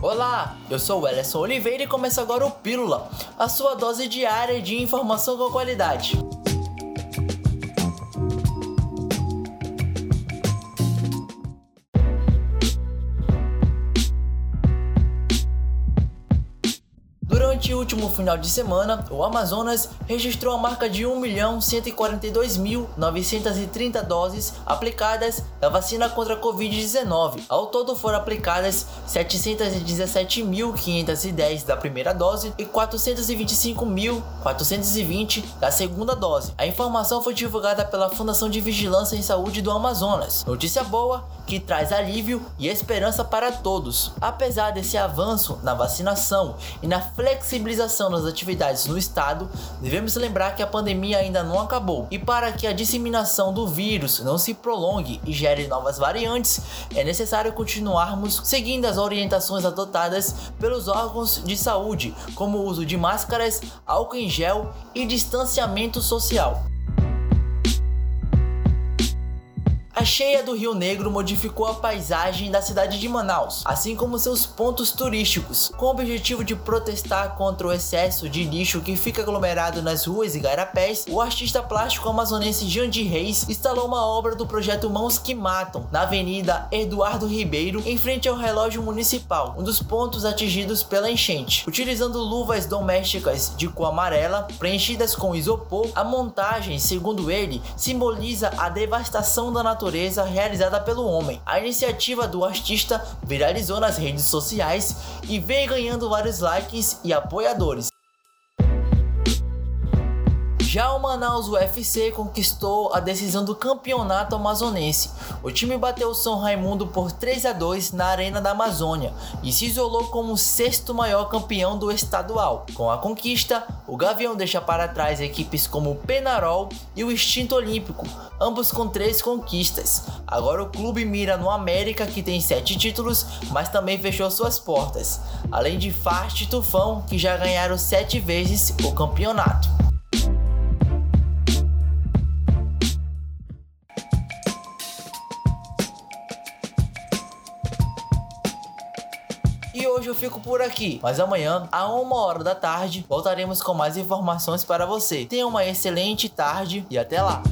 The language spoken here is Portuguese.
Olá, eu sou o Ellison Oliveira e começa agora o Pílula, a sua dose diária de informação com qualidade. Durante o último final de semana, o Amazonas registrou a marca de 1.142.930 doses aplicadas da vacina contra a Covid-19. Ao todo foram aplicadas 717.510 da primeira dose e 425.420 da segunda dose. A informação foi divulgada pela Fundação de Vigilância em Saúde do Amazonas. Notícia boa que traz alívio e esperança para todos. Apesar desse avanço na vacinação e na flexibilização das atividades no estado, devemos lembrar que a pandemia ainda não acabou. E para que a disseminação do vírus não se prolongue e gere novas variantes, é necessário continuarmos seguindo as orientações adotadas pelos órgãos de saúde, como o uso de máscaras, álcool em gel e distanciamento social. A cheia do Rio Negro modificou a paisagem da cidade de Manaus, assim como seus pontos turísticos, com o objetivo de protestar contra o excesso de lixo que fica aglomerado nas ruas e garapés. O artista plástico amazonense Jandir Reis instalou uma obra do projeto Mãos que Matam na Avenida Eduardo Ribeiro, em frente ao relógio municipal, um dos pontos atingidos pela enchente. Utilizando luvas domésticas de cor amarela preenchidas com isopor, a montagem, segundo ele, simboliza a devastação da natureza natureza realizada pelo homem. A iniciativa do artista viralizou nas redes sociais e vem ganhando vários likes e apoiadores. Já o Manaus UFC conquistou a decisão do campeonato amazonense. O time bateu o São Raimundo por 3 a 2 na Arena da Amazônia e se isolou como o sexto maior campeão do estadual. Com a conquista, o Gavião deixa para trás equipes como o Penarol e o Instinto Olímpico, ambos com três conquistas. Agora o clube mira no América, que tem sete títulos, mas também fechou suas portas, além de Fast e Tufão, que já ganharam sete vezes o campeonato. E hoje eu fico por aqui, mas amanhã, a uma hora da tarde, voltaremos com mais informações para você. Tenha uma excelente tarde e até lá!